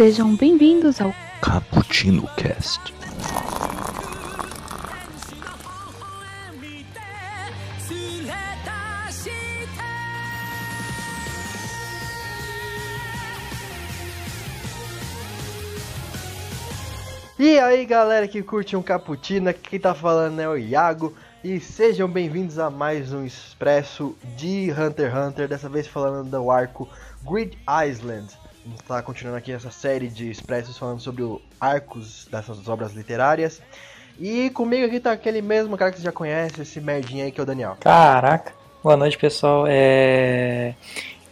Sejam bem-vindos ao Cappuccino Cast. E aí galera que curte um cappuccino, aqui quem tá falando é o Iago e sejam bem-vindos a mais um expresso de Hunter x Hunter, dessa vez falando do arco Grid Island. A gente tá continuando aqui essa série de expressos falando sobre os arcos dessas obras literárias. E comigo aqui tá aquele mesmo cara que você já conhece, esse merdinho aí que é o Daniel. Caraca. Boa noite, pessoal. É...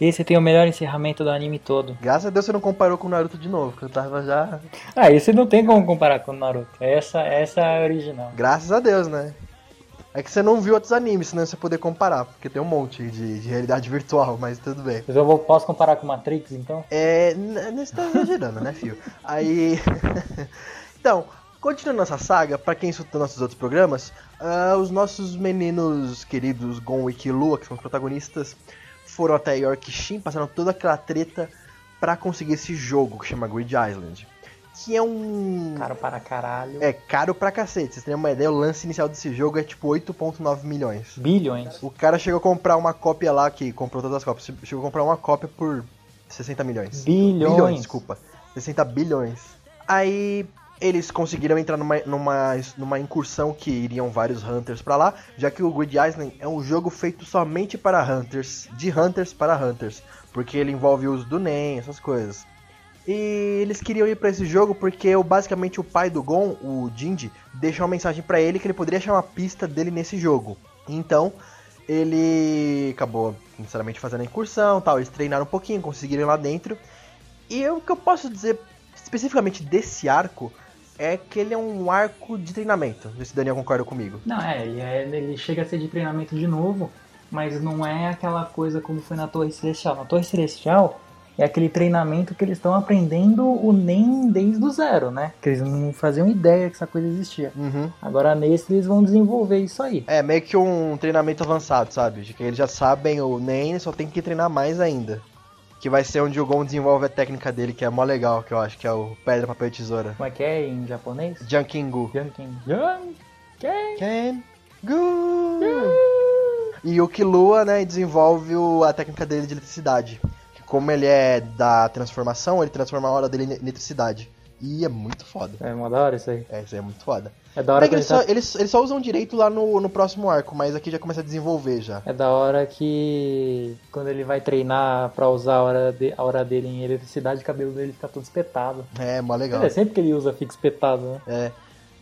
Esse tem o melhor encerramento do anime todo. Graças a Deus você não comparou com o Naruto de novo, que eu tava já. Ah, esse não tem como comparar com o Naruto. Essa, essa é a original. Graças a Deus, né? É que você não viu outros animes, senão você poder comparar, porque tem um monte de, de realidade virtual, mas tudo bem. Mas eu vou, posso comparar com Matrix, então? É. Você tá exagerando, né, fio? Aí. então, continuando nossa saga, pra quem escutou nossos outros programas, ah, os nossos meninos queridos Gon e Killua, que são os protagonistas, foram até Yorkshire, passaram toda aquela treta pra conseguir esse jogo que chama Grid Island. Que é um. Caro para caralho. É caro pra cacete. Vocês terem uma ideia, o lance inicial desse jogo é tipo 8,9 milhões. Bilhões. O cara chegou a comprar uma cópia lá, que comprou todas as cópias, chegou a comprar uma cópia por 60 milhões. Bilhões. desculpa. 60 bilhões. Aí eles conseguiram entrar numa, numa, numa incursão que iriam vários Hunters pra lá, já que o Grid Island é um jogo feito somente para Hunters, de Hunters para Hunters, porque ele envolve o uso do NEM, essas coisas. E eles queriam ir pra esse jogo porque basicamente o pai do Gon, o Jinji, deixou uma mensagem pra ele que ele poderia achar uma pista dele nesse jogo. Então, ele acabou, sinceramente, fazendo a incursão tal. Eles treinaram um pouquinho, conseguiram ir lá dentro. E o que eu posso dizer especificamente desse arco é que ele é um arco de treinamento. Não se o Daniel concorda comigo. Não, é é, ele chega a ser de treinamento de novo, mas não é aquela coisa como foi na Torre Celestial. Na Torre Celestial é aquele treinamento que eles estão aprendendo o NEM desde o zero, né? Que eles não faziam ideia que essa coisa existia. Uhum. Agora nesse eles vão desenvolver isso aí. É meio que um treinamento avançado, sabe? De que eles já sabem o NEM, só tem que treinar mais ainda. Que vai ser onde o Gon desenvolve a técnica dele, que é mó legal, que eu acho que é o pedra, papel e tesoura. Como é que é em japonês? Jankingu. Janken. Can go. E o Killua, né, desenvolve o- a técnica dele de eletricidade. Como ele é da transformação, ele transforma a hora dele em eletricidade. E é muito foda. É uma da hora isso aí. É, isso aí é muito foda. É da hora É que eles, ele só, tá- eles, eles só usam direito lá no, no próximo arco, mas aqui já começa a desenvolver já. É da hora que quando ele vai treinar pra usar a hora, de- a hora dele em eletricidade, o cabelo dele fica todo espetado. É, mó legal. É sempre que ele usa fica espetado, né? É.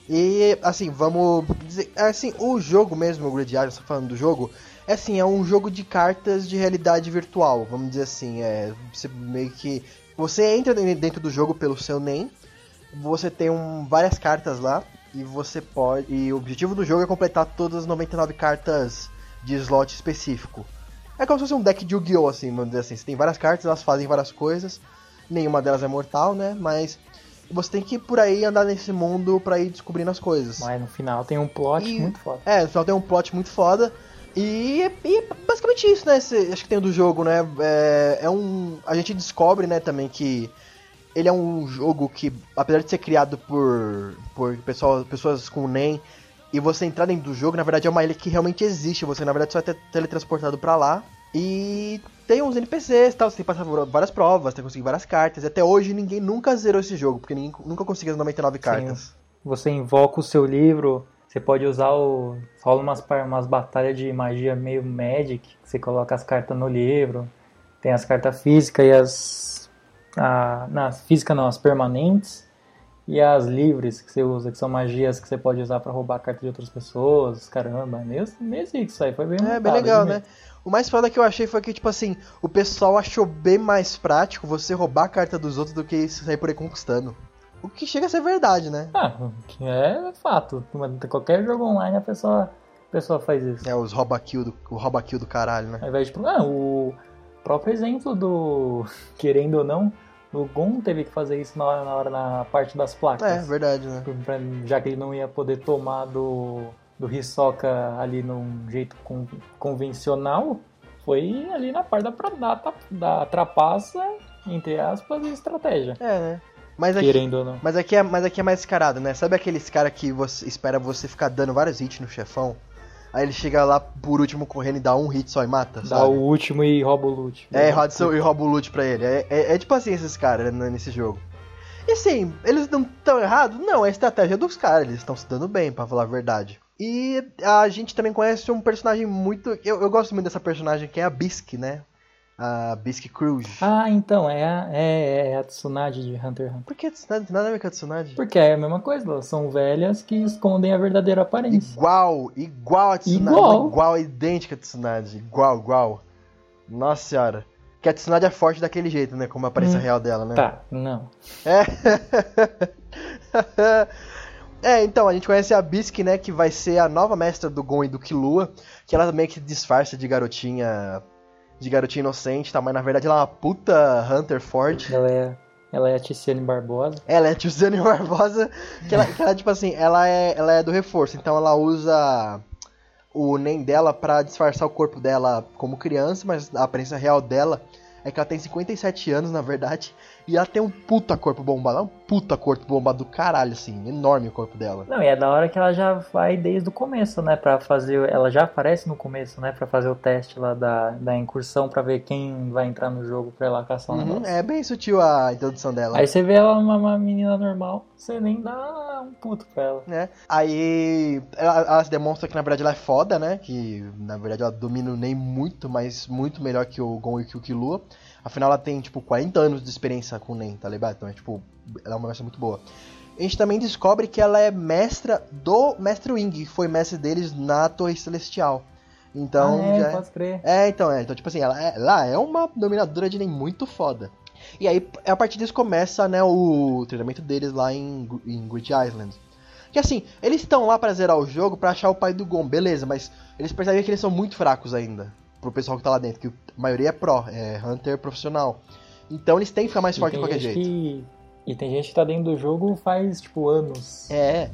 E assim, vamos dizer, assim, o jogo mesmo, o Grid Island, só falando do jogo, é assim, é um jogo de cartas de realidade virtual, vamos dizer assim, é, você meio que você entra dentro do jogo pelo seu NEM, você tem um, várias cartas lá e você pode e o objetivo do jogo é completar todas as 99 cartas de slot específico. É como se fosse um deck de Yu-Gi-Oh assim, vamos dizer assim, você tem várias cartas, elas fazem várias coisas, nenhuma delas é mortal, né? Mas você tem que ir por aí andar nesse mundo pra ir descobrindo as coisas. Mas no final tem um plot E- muito foda. É, no final tem um plot muito foda. E, e basicamente isso, né? Esse- acho que tem o do jogo, né? É, é um. A gente descobre, né, também que ele é um jogo que, apesar de ser criado por, por pessoal, pessoas com NEM, e você entrar dentro do jogo, na verdade é uma ilha que realmente existe. Você, na verdade, só é te- teletransportado pra lá. E tem uns NPCs e tal, você tem que passar por várias provas, tem que conseguir várias cartas. E até hoje ninguém nunca zerou esse jogo, porque ninguém nunca conseguiu as 99 cartas. Você invoca o seu livro, você pode usar o. rola umas, umas batalhas de magia meio Magic, que você coloca as cartas no livro. Tem as cartas físicas e as. A, não, as físicas não, as permanentes. E as livres que você usa, que são magias que você pode usar pra roubar a carta de outras pessoas. Caramba, é meio, meio zico isso aí, foi bem É, bem legal, viu, né? O mais foda que eu achei foi que, tipo assim, o pessoal achou bem mais prático você roubar a carta dos outros do que sair por aí conquistando. O que chega a ser verdade, né? Ah, que é fato. Qualquer jogo online a pessoa, a pessoa faz isso. É, os rouba kill do, o rouba kill do caralho, né? Ao invés de, ah, o próprio exemplo do, querendo ou não, o Gon teve que fazer isso na hora, na, hora, na parte das placas. É, verdade, né? Pra- já que ele não ia poder tomar do, do Hisoka ali num jeito con- convencional, foi ali na parte da, da, da trapaça, entre aspas, e estratégia. É, né? Mas aqui, querendo ou não. mas, aqui é, mas aqui é mais escarado, né? Sabe aqueles cara que você espera você ficar dando vários hits no chefão? Aí ele chega lá por último correndo e dá um hit só e mata, Dá sabe? o último e rouba o loot. É, Hudson e rouba o loot pra ele. É, é- é tipo assim esses caras né, nesse jogo. E assim, eles não estão errados? Não, é a estratégia dos caras, eles estão se dando bem, pra falar a verdade. E a gente também conhece um personagem muito. Eu, eu gosto muito dessa personagem que é a Bisque, né? A Bisque Cruz. Ah, então, é a, é, é a Tsunade de Hunter x Hunter. Por que a Tsunade? Nada a ver com a Tsunade? Porque é a mesma coisa, elas são velhas que escondem a verdadeira aparência. Igual, igual a Tsunade. Igual. Igual, idêntica a Tsunade. Igual, igual. Nossa senhora. Que a Tsunade é forte daquele jeito, né? Como a aparência Hum. real dela, né? Tá, não. É. é, então, a gente conhece a Bisque, né? Que vai ser a nova mestra do Gon e do Killua. Que ela meio que disfarça de garotinha. De garotinha inocente, tá? Mas na verdade ela é uma puta Hunter forte. Ela é, ela é a Tiziane Barbosa. Ela é a Tiziane Barbosa. Que ela, que ela, tipo assim, ela é, ela é do reforço. Então ela usa o NEM dela pra disfarçar o corpo dela como criança. Mas a aparência real dela é que ela tem 57 anos, na verdade. E ela tem um puta corpo bombado. É um puta corpo bombado do caralho, assim. Enorme o corpo dela. Não, e é da hora que ela já vai desde o começo, né? Pra fazer. Ela já aparece no começo, né? Pra fazer o teste lá da, da incursão pra ver quem vai entrar no jogo pra lá caçar um Uhum, negócio. é bem sutil a introdução dela. Aí você vê ela uma, uma menina normal, você nem dá um puto pra ela. né? Aí ela, ela se demonstra que na verdade ela é foda, né? Que na verdade ela domina o muito, mas muito melhor que o Gon e que o Killua. Afinal ela tem tipo 40 anos de experiência com o Nen, tá ligado? Então é tipo, ela é uma mestra muito boa. A gente também descobre que ela é mestra do Mestre Wing, que foi mestre deles na Torre Celestial. Então ah, é, já é- pode crer. é, então, é. Então, tipo assim, ela é, ela é uma dominadora de Nen muito foda. E aí, a partir disso começa, né, o treinamento deles lá em, em Grid Island. Que assim, eles estão lá pra zerar o jogo pra achar o pai do Gon, beleza, mas eles percebem que eles são muito fracos ainda. Pro pessoal que tá lá dentro, que a maioria é pró, é Hunter profissional. Então eles têm que ficar mais fortes de qualquer jeito. que- E tem gente que tá dentro do jogo faz, tipo, anos. É.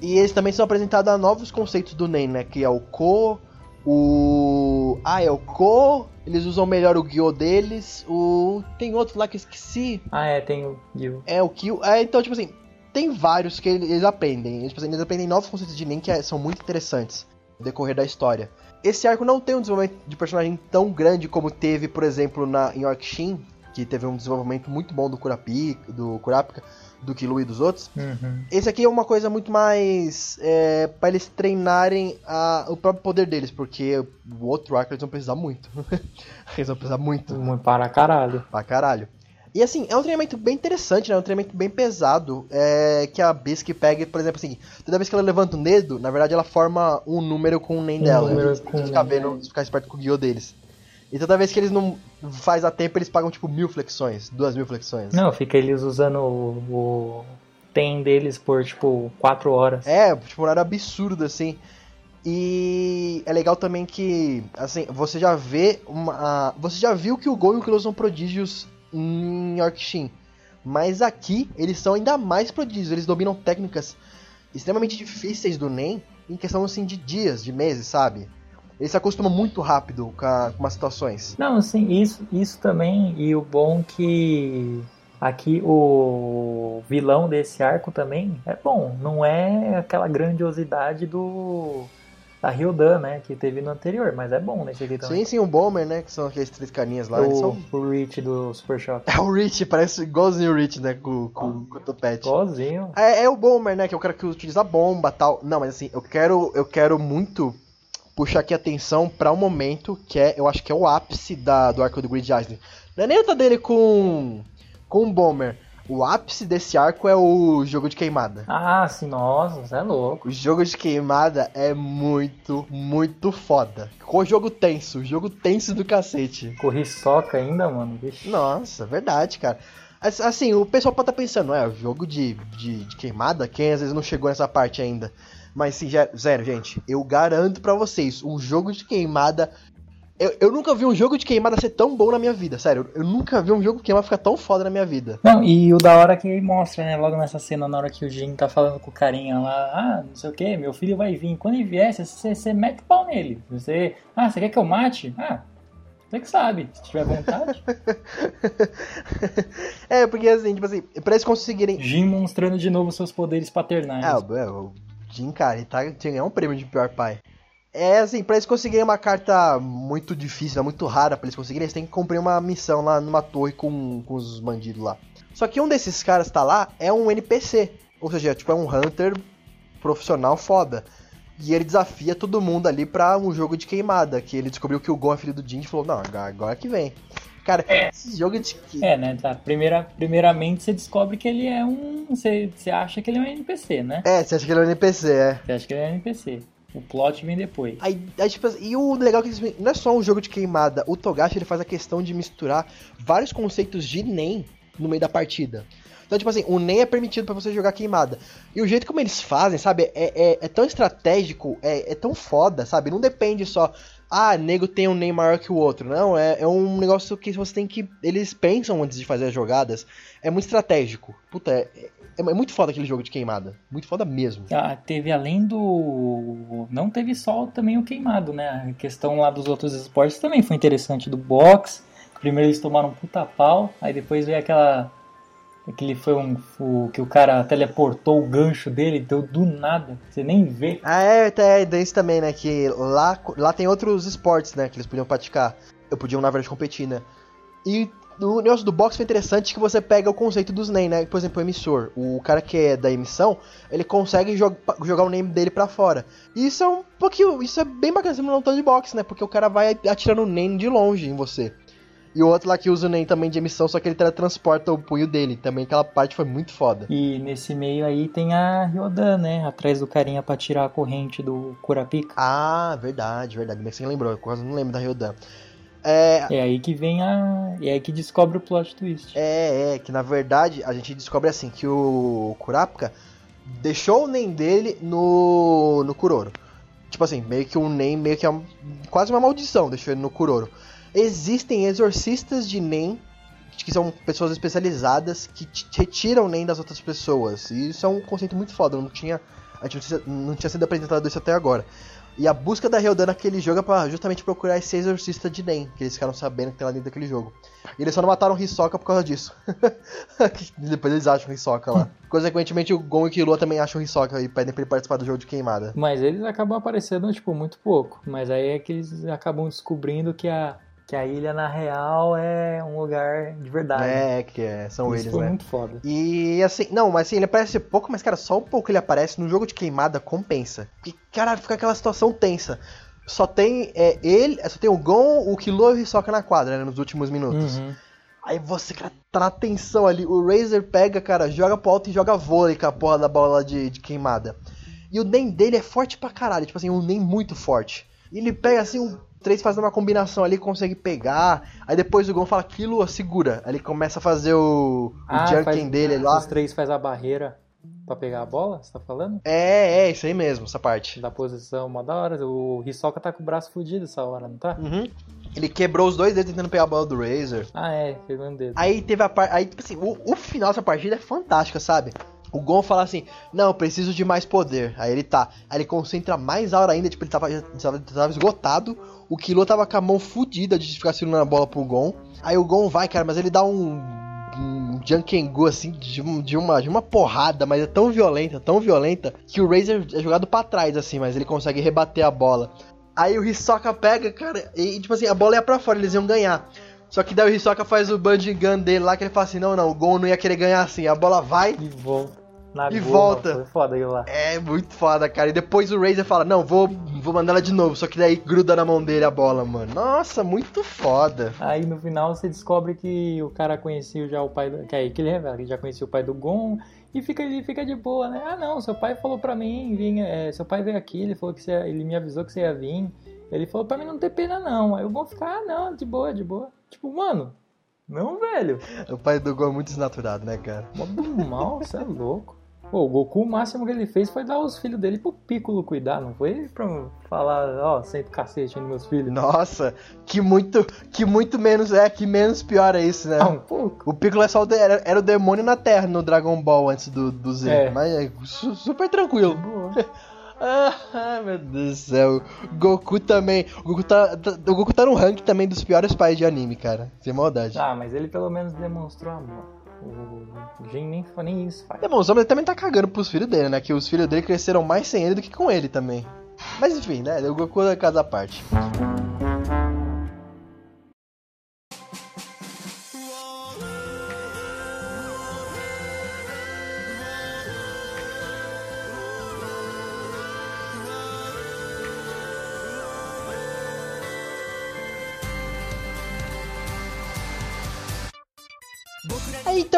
E eles também são apresentados a novos conceitos do Nen, né? Que é o Ko, o. Ah, é o Ko. Eles usam melhor o Gyo deles. O. Tem outro lá que eu esqueci. Ah, é, tem o Gil. É o Kyo. É, então, tipo assim, tem vários que eles aprendem. Eles, tipo assim, eles aprendem novos conceitos de Nen que é- são muito interessantes decorrer da história. Esse arco não tem um desenvolvimento de personagem tão grande como teve, por exemplo, na, em Orkshin, que teve um desenvolvimento muito bom do Kurapi, do Kurapika, do Killua e dos outros. Uhum. Esse aqui é uma coisa muito mais é, para eles treinarem a- o próprio poder deles, porque o outro arco eles vão precisar muito. eles vão precisar muito, Muito para caralho. pra caralho. E assim, é um treinamento bem interessante, né? É um treinamento bem pesado. É, que a Bisque pega, por exemplo, assim, toda vez que ela levanta um dedo, na verdade ela forma um número com o nem Um dela. número com que o ficar vendo, ficar esperto com o guiô deles. E toda vez que eles não faz a tempo, eles pagam tipo mil flexões, duas mil flexões. Não, fica eles usando o, o tem deles por, tipo, 4 horas. É, tipo, um horário absurdo, assim. E é legal também que, assim, você já vê uma. Você já viu que o Gon e o Killua são prodígios em Yorkshin. Mas aqui, eles são ainda mais prodígios. Eles dominam técnicas extremamente difíceis do Nen em questão, assim, de dias, de meses, sabe? Eles se acostumam muito rápido com, a- com as situações. Não, assim, isso, isso também, e o bom que aqui o vilão desse arco também é bom, não é aquela grandiosidade do da Ryodan, né, que teve no anterior, mas é bom nesse aqui também. Sim, sim, o Bomber, né? Que são aqueles três carinhas lá. O, são... o Reach do Super Shock. É o Rich, parece igualzinho o Rich, né? Com, com, com o topete. Igualzinho. É, é o Bomber, né? Que é o cara que utiliza bomba e tal. Não, mas assim, eu quero, eu quero muito puxar aqui a atenção pra um momento que é, eu acho que é o ápice da, do arco do Grid Island. Não é nem luta dele com, com o Bomber. O ápice desse arco é o jogo de queimada. Ah, sim, nossa, você é louco. O jogo de queimada é muito, muito foda. Com o jogo tenso, o jogo tenso do cacete. Corri soca ainda, mano. Vixe. Nossa, verdade, cara. As- Assim, o pessoal pode estar pensando, é, o jogo de, de, de queimada, quem às vezes não chegou nessa parte ainda. Mas sim, zero, gente, eu garanto pra vocês, um jogo de queimada. Eu, eu nunca vi um jogo de queimada ser tão bom na minha vida, sério. Eu nunca vi um jogo de queimada ficar tão foda na minha vida. Não, e o da hora que mostra, né, logo nessa cena, na hora que o Jin tá falando com o carinha lá, ah, não sei o que, meu filho vai vir. Quando ele vier, você, você mete o pau nele. Você, ah, você quer que eu mate? Ah, Você que sabe, se tiver vontade. é, porque assim, tipo assim, pra eles conseguirem. Jim mostrando de novo seus poderes paternais. Ah, é, o Jim, cara, ele tá, tinha ganhar um prêmio de pior pai. É assim, pra eles conseguirem uma carta muito difícil, né, muito rara pra eles conseguirem, eles têm que cumprir uma missão lá numa torre com, com os bandidos lá. Só que um desses caras tá lá é um NPC. Ou seja, tipo, é um Hunter profissional foda. E ele desafia todo mundo ali pra um jogo de queimada. Que ele descobriu que o Gon é filho do Jin e falou, não, agora que vem. Cara, é. esse jogo de. É, né? Tá. Primeira, primeiramente você descobre que ele é um. Você, você acha que ele é um NPC, né? É, você acha que ele é um NPC, é. Você acha que ele é um NPC. O plot vem depois. Aí, aí, tipo, e o legal é que não é só um jogo de queimada. O Togashi ele faz a questão de misturar vários conceitos de NEM no meio da partida. Então, tipo assim, o NEM é permitido para você jogar queimada. E o jeito como eles fazem, sabe, é, é, é tão estratégico, é, é, tão foda, sabe? Não depende só, ah, nego tem um NEM maior que o outro. Não, é, é um negócio que você tem que. Eles pensam antes de fazer as jogadas. É muito estratégico. Puta, é, é, é muito foda aquele jogo de queimada. Muito foda mesmo. Ah, teve além do. Não teve só também o queimado, né? A questão lá dos outros esportes também foi interessante. Do box. Primeiro eles tomaram um puta pau, aí depois veio aquela Aquele foi um. O, que o cara teleportou o gancho dele, deu do nada. Você nem vê. Ah, é, é, é isso também, né? Que lá, lá tem outros esportes, né? Que eles podiam praticar. Eu podiam, na verdade, competir, né? E o negócio do box foi interessante que você pega o conceito dos NAME, né? Por exemplo, o emissor. O cara que é da emissão, ele consegue jog jogar o name dele para fora. E isso é um pouquinho. Isso é bem bacana, você não tá de box, né? Porque o cara vai atirando o name de longe em você. E o outro lá que usa o NEM também de emissão, só que ele teletransporta o punho dele. Também aquela parte foi muito foda. E nesse meio aí tem a Ryodan, né? Atrás do carinha pra tirar a corrente do Kurapika. Ah, verdade, verdade. Que você lembrou, eu quase não lembro da Ryodan. É... é aí que vem a. É aí que descobre o plot twist. É, é, que na verdade a gente descobre assim que o Kurapika deixou o NEM dele no. no Kuroro. Tipo assim, meio que um NEM, meio que é um, quase uma maldição, deixou ele no Kuroro. Existem exorcistas de NEM, que são pessoas especializadas que retiram NEM das outras pessoas. E isso é um conceito muito foda, não tinha, a gente não tinha sido apresentado isso até agora. E a busca da Ryodan naquele jogo é pra justamente procurar esse exorcista de NEM, que eles ficaram sabendo que tem lá dentro daquele jogo. E eles só não mataram Hisoka por causa disso. Depois eles acham Hisoka lá. Consequentemente, o Gon e o Killua também acham Hisoka e pedem pra ele participar do jogo de queimada. Mas eles acabam aparecendo, tipo, muito pouco. Mas aí é que eles acabam descobrindo que a, que a ilha, na real, é um lugar de verdade. É, que é, são Isso eles, foi né? muito foda. E assim, não, mas assim, ele aparece pouco, mas cara, só um pouco ele aparece no jogo de queimada compensa. Porque, cara, fica aquela situação tensa. Só tem é, ele, só tem o Gon, o Killua e o Hisoka na quadra, né, nos últimos minutos. Uhum. Aí você, cara, tá na tensão ali. O Razer pega, cara, joga pro alto e joga vôlei com a porra da bola de, de queimada. E o NEM dele é forte pra caralho, tipo assim, um NEM muito forte. E ele pega assim um três fazendo uma combinação ali, consegue pegar. Aí depois o Gon fala, aquilo segura. Aí ele começa a fazer o, Ah, o dele lá. Os três faz a barreira pra pegar a bola, você tá falando? É, é, isso aí mesmo, essa parte. Da posição, uma da hora. O Hisoka tá com o braço fudido essa hora, não tá? Uhum. Ele quebrou os dois dedos tentando pegar a bola do Razer. Ah, é, pegou um dedo. Aí teve a parte. Aí, tipo assim, o, o final dessa partida é fantástica, sabe? O Gon fala assim, não, preciso de mais poder. Aí ele tá. Aí ele concentra mais a hora ainda, tipo, ele tava, tava, tava esgotado. O Killua tava com a mão fudida de ficar segurando a bola pro Gon. Aí o Gon vai, cara, mas ele dá um. Um Jankengu assim, de, de, uma, de uma porrada, mas é tão violenta, tão violenta, que o Razer é jogado pra trás, assim, mas ele consegue rebater a bola. Aí o Hisoka pega, cara, e tipo assim, a bola ia pra fora, eles iam ganhar. Só que daí o Hisoka faz o bungee gun dele lá, que ele fala assim, não, não, o Gon não ia querer ganhar assim. A bola vai, E volta. Na E goma, volta. Foi foda aquilo lá. é muito foda, cara. E depois o Razer fala, não, vou, vou mandar ela de novo. Só que daí gruda na mão dele a bola, mano. Nossa, muito foda. Aí no final você descobre que o cara conhecia já o pai do. Que aí que ele revela, que já conhecia o pai do Gon. E fica, ele fica de boa, né? Ah não, seu pai falou pra mim, vinha, é, seu pai veio aqui, ele falou que você, ele me avisou que você ia vir. Ele falou pra mim não ter pena não. Aí o Gon fica, ah não, de boa, de boa. Tipo, mano, não, velho. O pai do Gon é muito desnaturado, né, cara? Mó do mal, você é louco. Pô, o Goku, o máximo que ele fez foi dar os filhos dele pro Piccolo cuidar, não foi pra falar, ó, senta o cacete nos meus filhos. Nossa, que muito, que muito menos, é, que menos pior é isso, né? Ah, um pouco. O Piccolo é só o de- era, era o demônio na Terra no Dragon Ball antes do, do Z. É. Mas é su- super tranquilo. Boa. Ah, meu Deus do céu. Goku também. O Goku tá, tá- o Goku tá no ranking também dos piores pais de anime, cara. Sem maldade. Ah, mas ele pelo menos demonstrou amor. O Jin nem, nem isso faz. Demonstrou, mas ele também tá cagando pros filhos dele, né? Que os filhos dele cresceram mais sem ele do que com ele também. Mas enfim, né? O Goku é à parte.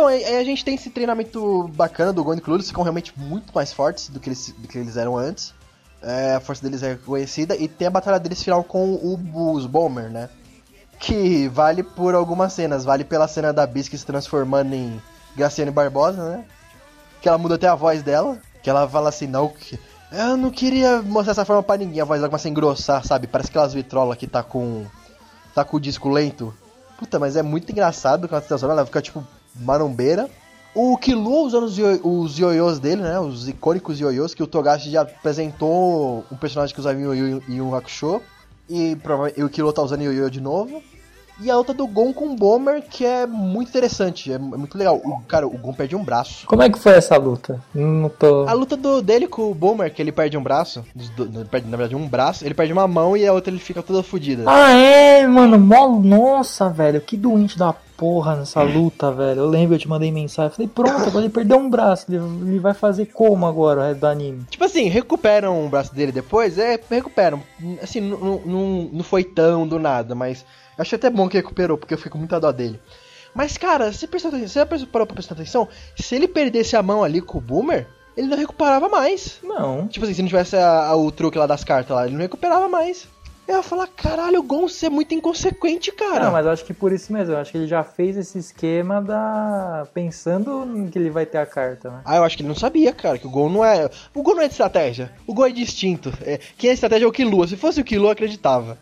Então, aí, aí a gente tem esse treinamento bacana do Gon e Clue, eles ficam realmente muito mais fortes do que eles, do que eles eram antes. É, a força deles é reconhecida e tem a batalha deles final com o, os Bomber, né? Que vale por algumas cenas, vale pela cena da Bisque se transformando em Graciane Barbosa, né? Que ela muda até a voz dela, que ela fala assim, não, que eu não queria mostrar essa forma pra ninguém, a voz dela começa a engrossar, sabe? Parece aquelas vitrolas que tá com tá com o disco lento. Puta, mas é muito engraçado quando ela se transforma, ela fica tipo marombeira. O Killua usando os, io- os ioiôs dele, né? Os icônicos ioiôs, que o Togashi já apresentou um personagem que usava em um Hakusho. E, o Killua tá usando ioiô de novo. E a outra do Gon com o Bomber, que é muito interessante, é, é muito legal. O, cara, o Gon perde um braço. Como é que foi essa luta? Não tô. A luta do, dele com o Bomber, que ele perde um braço, do- perde, na verdade um braço, ele perde uma mão e a outra ele fica toda fodida. Ah, é, mano, mó. Nossa, velho, que doente da porra nessa luta, velho. Eu lembro, eu te mandei mensagem. Falei, pronto, agora ele perdeu um braço. Ele, vai fazer como agora o resto do anime? Tipo assim, recuperam o braço dele depois? É, recuperam. Assim, não- não foi tão do nada, mas achei até bom que recuperou, porque eu fiquei com muita dó dele. Mas, cara, você, prestou atenção, você parou pra prestar atenção? Se ele perdesse a mão ali com o Boomer, ele não recuperava mais. Não. Tipo assim, se não tivesse a- a- o truque lá das cartas lá, ele não recuperava mais. Eu ia falar, caralho, Gon, você é muito inconsequente, cara. Não, mas eu acho que por isso mesmo. Eu acho que ele já fez esse esquema da. pensando que ele vai ter a carta, né? Ah, eu acho que ele não sabia, cara, que o Gon não é. O Gon não é de estratégia. O Gon é distinto. É, quem é estratégia é o Killua. Se fosse o Killua, eu acreditava.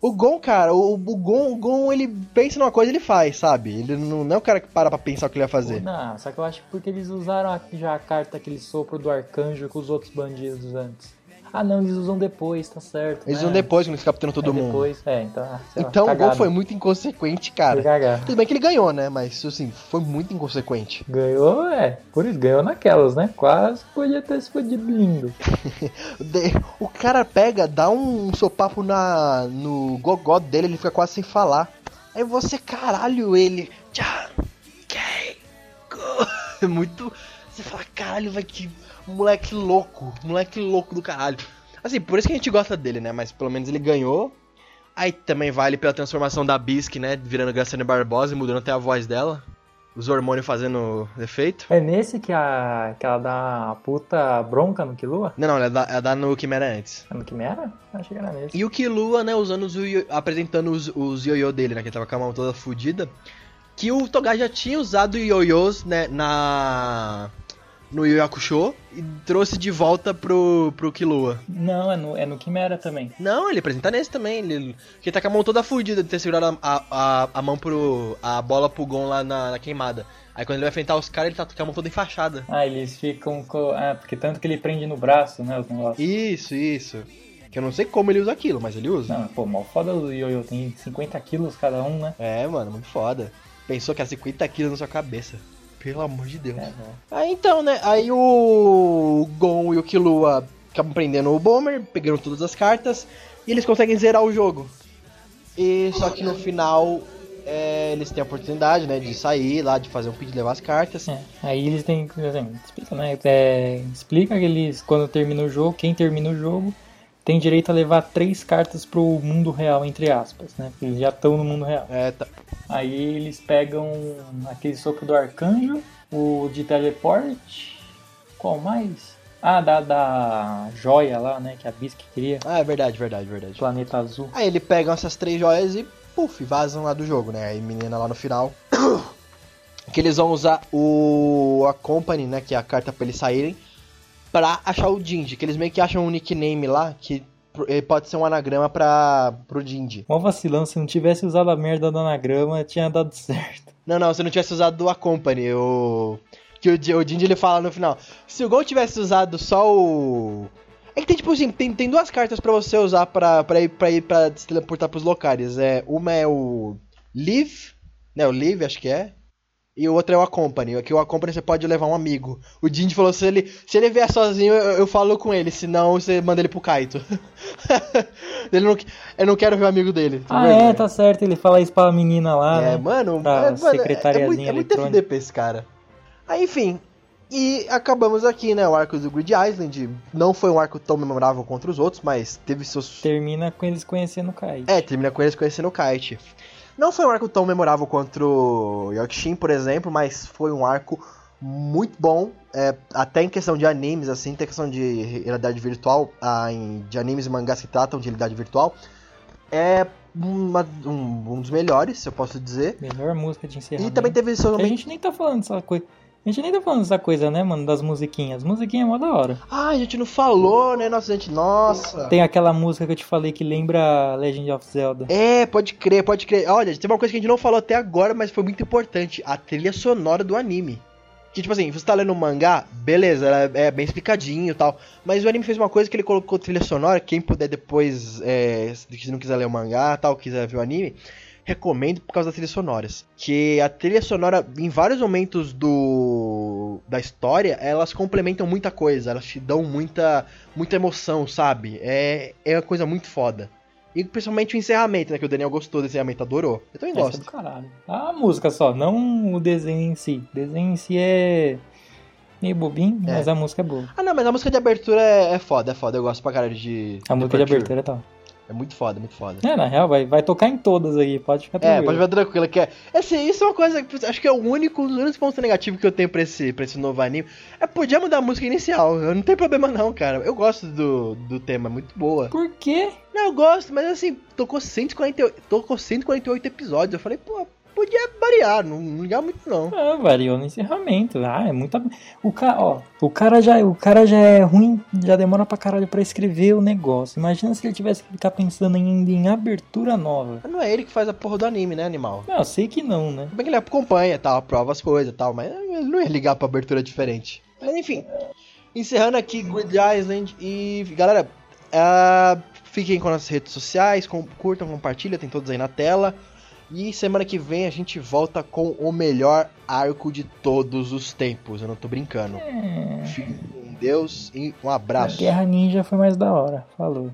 O Gon, cara, o, o Gon, o Gon, ele pensa numa coisa ele faz, sabe? Ele não, não é o cara que para pra pensar o que ele vai fazer. Não, só que eu acho que porque eles usaram já a carta, aquele sopro do arcanjo com os outros bandidos antes. Ah, não, eles usam depois, tá certo. Eles né? vão depois, quando eles capturam todo É, mundo. Depois, é, então. ah, lá, Então o cagada. foi muito inconsequente, cara. Tudo bem que ele ganhou, né? Mas, assim, foi muito inconsequente. Ganhou, é. Por isso, ganhou naquelas, né? Quase podia ter se lindo. O cara pega, dá um sopapo na, no gogó dele, ele fica quase sem falar. Aí você, caralho, ele. É muito. Você fala, caralho, vai que moleque louco. Moleque louco do caralho. Assim, por isso que a gente gosta dele, né? Mas pelo menos ele ganhou. Aí também vale pela transformação da Bisque, né? Virando Graciane Barbosa e mudando até a voz dela. Os hormônios fazendo efeito. É nesse que, a, que ela dá a puta bronca no Killua? Não, não, ela dá, ela dá no Quimera antes. É no Quimera? Achei que era nesse. E o Killua, né, usando os apresentando os, os ioiô dele, né, que ele tava com a mão toda fodida. Que o Togai já tinha usado ioiôs, né, na... no Yu Hakusho e trouxe de volta pro, pro Killua. Não, é no, é no Quimera também. Não, ele apresenta nesse também, ele, que ele tá com a mão toda fodida de ter segurado a, a, a mão pro... a bola pro Gon lá na, na queimada. Aí quando ele vai enfrentar os caras, ele tá com a mão toda enfaixada. Ah, eles ficam com. Ah, porque tanto que ele prende no braço, né? Os negócios. Isso, isso. Que eu não sei como ele usa aquilo, mas ele usa. Não, pô, mal foda o Yoyo. Tem 50 quilos cada um, né? É, mano, muito foda. Pensou que era 50 quilos na sua cabeça. Pelo amor de Deus. É. Aí então, né? Aí o Gon e o Killua acabam prendendo o Bomber, pegando todas as cartas, e eles conseguem zerar o jogo. E só que no final é, eles têm a oportunidade, né, de sair lá, de fazer um pedido de levar as cartas. É, aí eles têm que. Assim, explica, né? É, explica que eles, quando termina o jogo, quem termina o jogo tem direito a levar três cartas pro mundo real, entre aspas, né? Porque eles já estão no mundo real. É, tá. Aí eles pegam aquele sopro do arcanjo, o de teleporte. Qual mais? Ah, da, da joia lá, né? Que a Bisque queria. Ah, é verdade, verdade, verdade. Planeta azul. Aí ele pegam essas três joias e, puf, vazam lá do jogo, né? Aí menina lá no final. que eles vão usar o a Company, né? Que é a carta pra eles saírem. Pra achar o Jinji. Que eles meio que acham um nickname lá. Que eh, pode ser um anagrama pra, pro Jinji. Mó vacilão, se não tivesse usado a merda do anagrama, tinha dado certo. Não, não, se não tivesse usado do Accompany, o. Que o, o Jinji ele fala no final. Se o Gon tivesse usado só o. É que tem, tipo assim, tem, tem duas cartas pra você usar pra, pra, ir, pra ir pra se teleportar pros locais. É, uma é o Live, né? O Live, acho que é. E o outro é o Accompany. Aqui o Accompany você pode levar um amigo. O Jinji falou se ele, se ele vier sozinho, eu, eu falo com ele. Senão você manda ele pro Kaito. ele não, eu não quero ver o amigo dele. tá Ah, vendo? é, tá certo. Ele fala isso pra menina lá, É, né? mano, Pra é, mano, é, é muito, secretariazinha é muito. FDP esse cara. Aí, enfim. E acabamos aqui, né? O arco do Grid Island. Não foi um arco tão memorável contra os outros, mas teve seus. Termina com eles conhecendo o Kai. É, termina com eles conhecendo o Kite. Não foi um arco tão memorável contra o Yorkshin, por exemplo, mas foi um arco muito bom. é, até em questão de animes, assim, tem questão de realidade virtual, ah, em- de animes e mangás que tratam de realidade virtual. É uma- um, um dos melhores, eu posso dizer. Melhor música de E encerramento. também teve seus A gente nem tá falando dessa coisa. A gente nem tá falando dessa coisa, né, mano? Das musiquinhas. Musiquinha é mó da hora. Ah, a gente não falou, né? Nossa, gente, nossa. Tem aquela música que eu te falei que lembra Legend of Zelda. É, pode crer, pode crer. Olha, tem uma coisa que a gente não falou até agora, mas foi muito importante: a trilha sonora do anime. Que, tipo assim, você tá lendo um mangá, beleza, ela é bem explicadinho e tal. Mas o anime fez uma coisa que ele colocou trilha sonora. Quem puder depois, é, se não quiser ler o mangá tal, quiser ver o anime, recomendo por causa das trilhas sonoras. Que a trilha sonora, em vários momentos do da história, elas complementam muita coisa, elas te dão muita, muita emoção, sabe? É, é uma coisa muito foda. E principalmente o encerramento, né? Que o Daniel gostou do encerramento, adorou. Eu também Essa é gosto. do caralho. A música só, não o desenho em si. O desenho em si é meio bobinho, É. mas a música é boa. Ah, não, mas a música de abertura é, é foda, é foda. Eu gosto pra caralho de. A música de abertura tá. É muito foda, muito foda. É, na real, vai, vai tocar em todas aí, pode ficar É, tranquilo. pode ver tranquilo que é. Assim, isso é uma coisa que acho que é o único, um dos únicos pontos negativos que eu tenho pra esse, pra esse novo anime. É podia mudar a música inicial. Eu não tenho problema não, cara. Eu gosto do, do tema, é muito boa. Por quê? Não, eu gosto, mas assim, tocou 148, tocou 148 episódios. Eu falei, pô, podia variar, não, não ligar muito não. Ah, variou no encerramento. Ah, é muita. O cara, ó, o cara já, o cara já é ruim, já demora pra caralho pra escrever o negócio. Imagina se ele tivesse que ficar pensando ainda em abertura nova. Mas não é ele que faz a porra do anime, né, animal? Não, eu sei que não, né? Tudo bem que ele acompanha, tal, aprova as coisas e tal, mas ele não ia ligar pra abertura diferente. Mas enfim, encerrando aqui Grid Island e galera, ah, fiquem com as redes sociais, com- curtam, compartilhem, tem todos aí na tela. E semana que vem a gente volta com o melhor arco de todos os tempos. Eu não tô brincando. É. Fiquem com Deus e um A abraço. Guerra Ninja foi mais da hora. Falou.